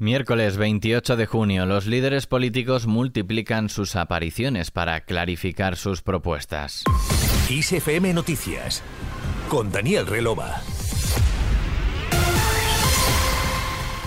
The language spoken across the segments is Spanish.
Miércoles 28 de junio, los líderes políticos multiplican sus apariciones para clarificar sus propuestas. ISFM Noticias con Daniel Relova.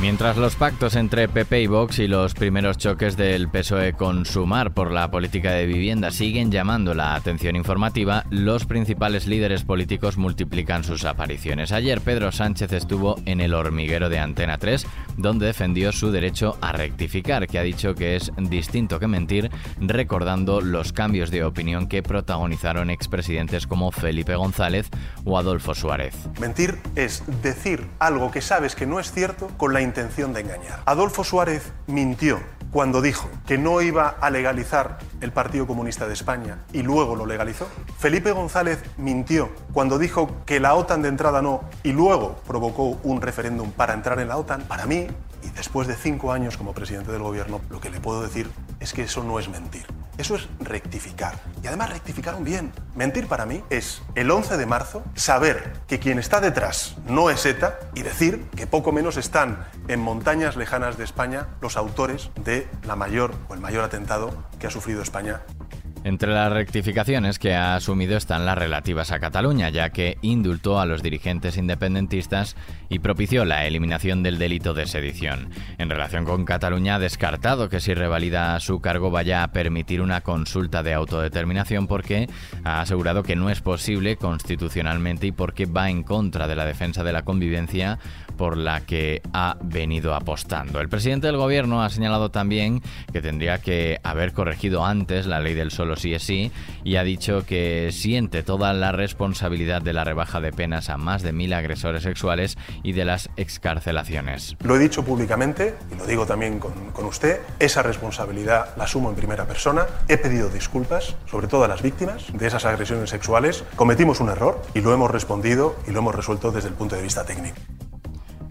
Mientras los pactos entre PP y Vox y los primeros choques del PSOE con Sumar por la política de vivienda siguen llamando la atención informativa, los principales líderes políticos multiplican sus apariciones. Ayer Pedro Sánchez estuvo en el hormiguero de Antena 3, donde defendió su derecho a rectificar, que ha dicho que es distinto que mentir, recordando los cambios de opinión que protagonizaron expresidentes como Felipe González o Adolfo Suárez. Mentir es decir algo que sabes que no es cierto con la intención de engañar. Adolfo Suárez mintió cuando dijo que no iba a legalizar el Partido Comunista de España y luego lo legalizó. Felipe González mintió cuando dijo que la OTAN de entrada no y luego provocó un referéndum para entrar en la OTAN. Para mí, y después de cinco años como presidente del gobierno, lo que le puedo decir es que eso no es mentir. Eso es rectificar. Y además rectificaron bien. Mentir para mí es el 11 de marzo saber que quien está detrás no es ETA y decir que poco menos están en montañas lejanas de España los autores de la mayor o el mayor atentado que ha sufrido España entre las rectificaciones que ha asumido están las relativas a Cataluña, ya que indultó a los dirigentes independentistas y propició la eliminación del delito de sedición. En relación con Cataluña ha descartado que si revalida su cargo vaya a permitir una consulta de autodeterminación porque ha asegurado que no es posible constitucionalmente y porque va en contra de la defensa de la convivencia por la que ha venido apostando. El presidente del gobierno ha señalado también que tendría que haber corregido antes la ley del solo es sí y ha dicho que siente toda la responsabilidad de la rebaja de penas a más de mil agresores sexuales y de las excarcelaciones. Lo he dicho públicamente y lo digo también con, con usted, esa responsabilidad la asumo en primera persona. He pedido disculpas, sobre todo a las víctimas de esas agresiones sexuales. Cometimos un error y lo hemos respondido y lo hemos resuelto desde el punto de vista técnico.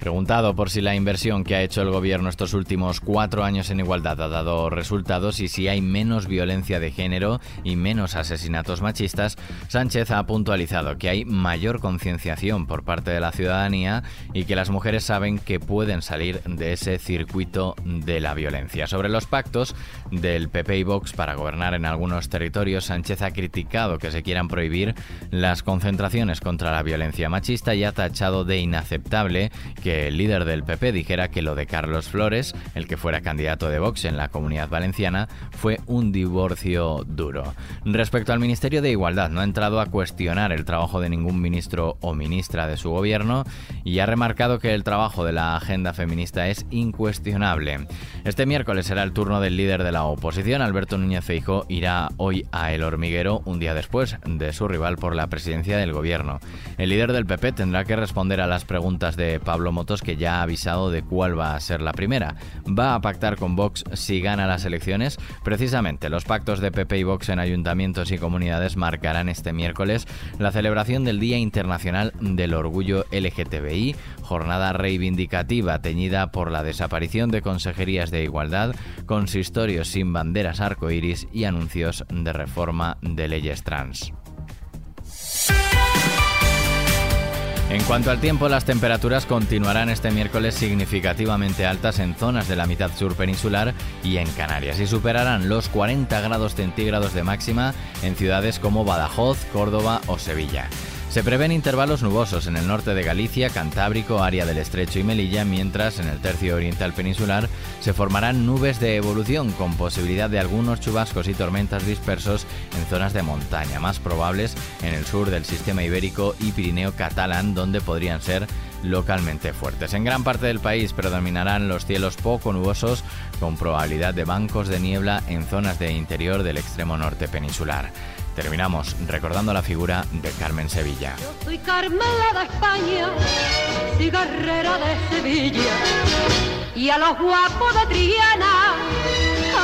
Preguntado por si la inversión que ha hecho el gobierno estos últimos cuatro años en igualdad ha dado resultados y si hay menos violencia de género y menos asesinatos machistas, Sánchez ha puntualizado que hay mayor concienciación por parte de la ciudadanía y que las mujeres saben que pueden salir de ese circuito de la violencia. Sobre los pactos del PP y Vox para gobernar en algunos territorios, Sánchez ha criticado que se quieran prohibir las concentraciones contra la violencia machista y ha tachado de inaceptable que el líder del PP dijera que lo de Carlos Flores, el que fuera candidato de Vox en la comunidad valenciana, fue un divorcio duro. Respecto al Ministerio de Igualdad, no ha entrado a cuestionar el trabajo de ningún ministro o ministra de su gobierno y ha remarcado que el trabajo de la agenda feminista es incuestionable. Este miércoles será el turno del líder de la oposición, Alberto Núñez Feijóo, irá hoy a El Hormiguero un día después de su rival por la presidencia del gobierno. El líder del PP tendrá que responder a las preguntas de Pablo que ya ha avisado de cuál va a ser la primera. Va a pactar con Vox si gana las elecciones. Precisamente los pactos de PP y Vox en ayuntamientos y comunidades marcarán este miércoles la celebración del Día Internacional del Orgullo LGTBI, jornada reivindicativa teñida por la desaparición de consejerías de igualdad, consistorios sin banderas arcoíris y anuncios de reforma de leyes trans. En cuanto al tiempo, las temperaturas continuarán este miércoles significativamente altas en zonas de la mitad sur peninsular y en Canarias y superarán los 40 grados centígrados de máxima en ciudades como Badajoz, Córdoba o Sevilla. Se prevén intervalos nubosos en el norte de Galicia, Cantábrico, área del Estrecho y Melilla, mientras en el tercio oriental peninsular se formarán nubes de evolución con posibilidad de algunos chubascos y tormentas dispersos en zonas de montaña, más probables en el sur del sistema ibérico y Pirineo catalán, donde podrían ser localmente fuertes. En gran parte del país predominarán los cielos poco nubosos con probabilidad de bancos de niebla en zonas de interior del extremo norte peninsular. Terminamos recordando la figura de Carmen Sevilla. Yo soy Carmela de España, cigarrera de Sevilla, y a los guapos de Triana,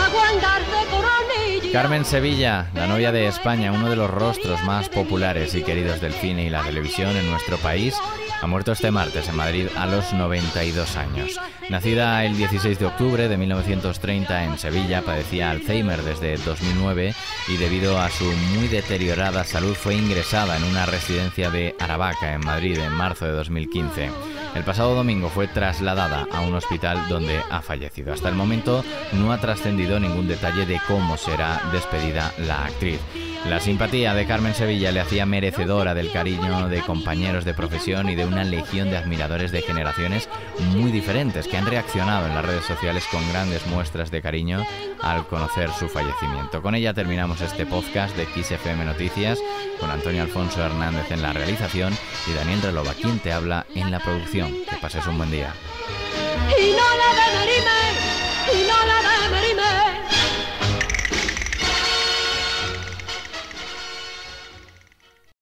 aguantar coronilla. Carmen Sevilla, la novia de España, uno de los rostros más populares y queridos del cine y la televisión en nuestro país, ha muerto este martes en Madrid a los 92 años. Nacida el 16 de octubre de 1930 en Sevilla, padecía Alzheimer desde 2009 y debido a su muy deteriorada salud fue ingresada en una residencia de Aravaca en Madrid en marzo de 2015. El pasado domingo fue trasladada a un hospital donde ha fallecido. Hasta el momento no ha trascendido ningún detalle de cómo será despedida la actriz. La simpatía de Carmen Sevilla le hacía merecedora del cariño de compañeros de profesión y de una legión de admiradores de generaciones muy diferentes que han reaccionado en las redes sociales con grandes muestras de cariño al conocer su fallecimiento. Con ella terminamos este podcast de XFM Noticias con Antonio Alfonso Hernández en la realización y Daniel Relova quien te habla en la producción. Que pases un buen día.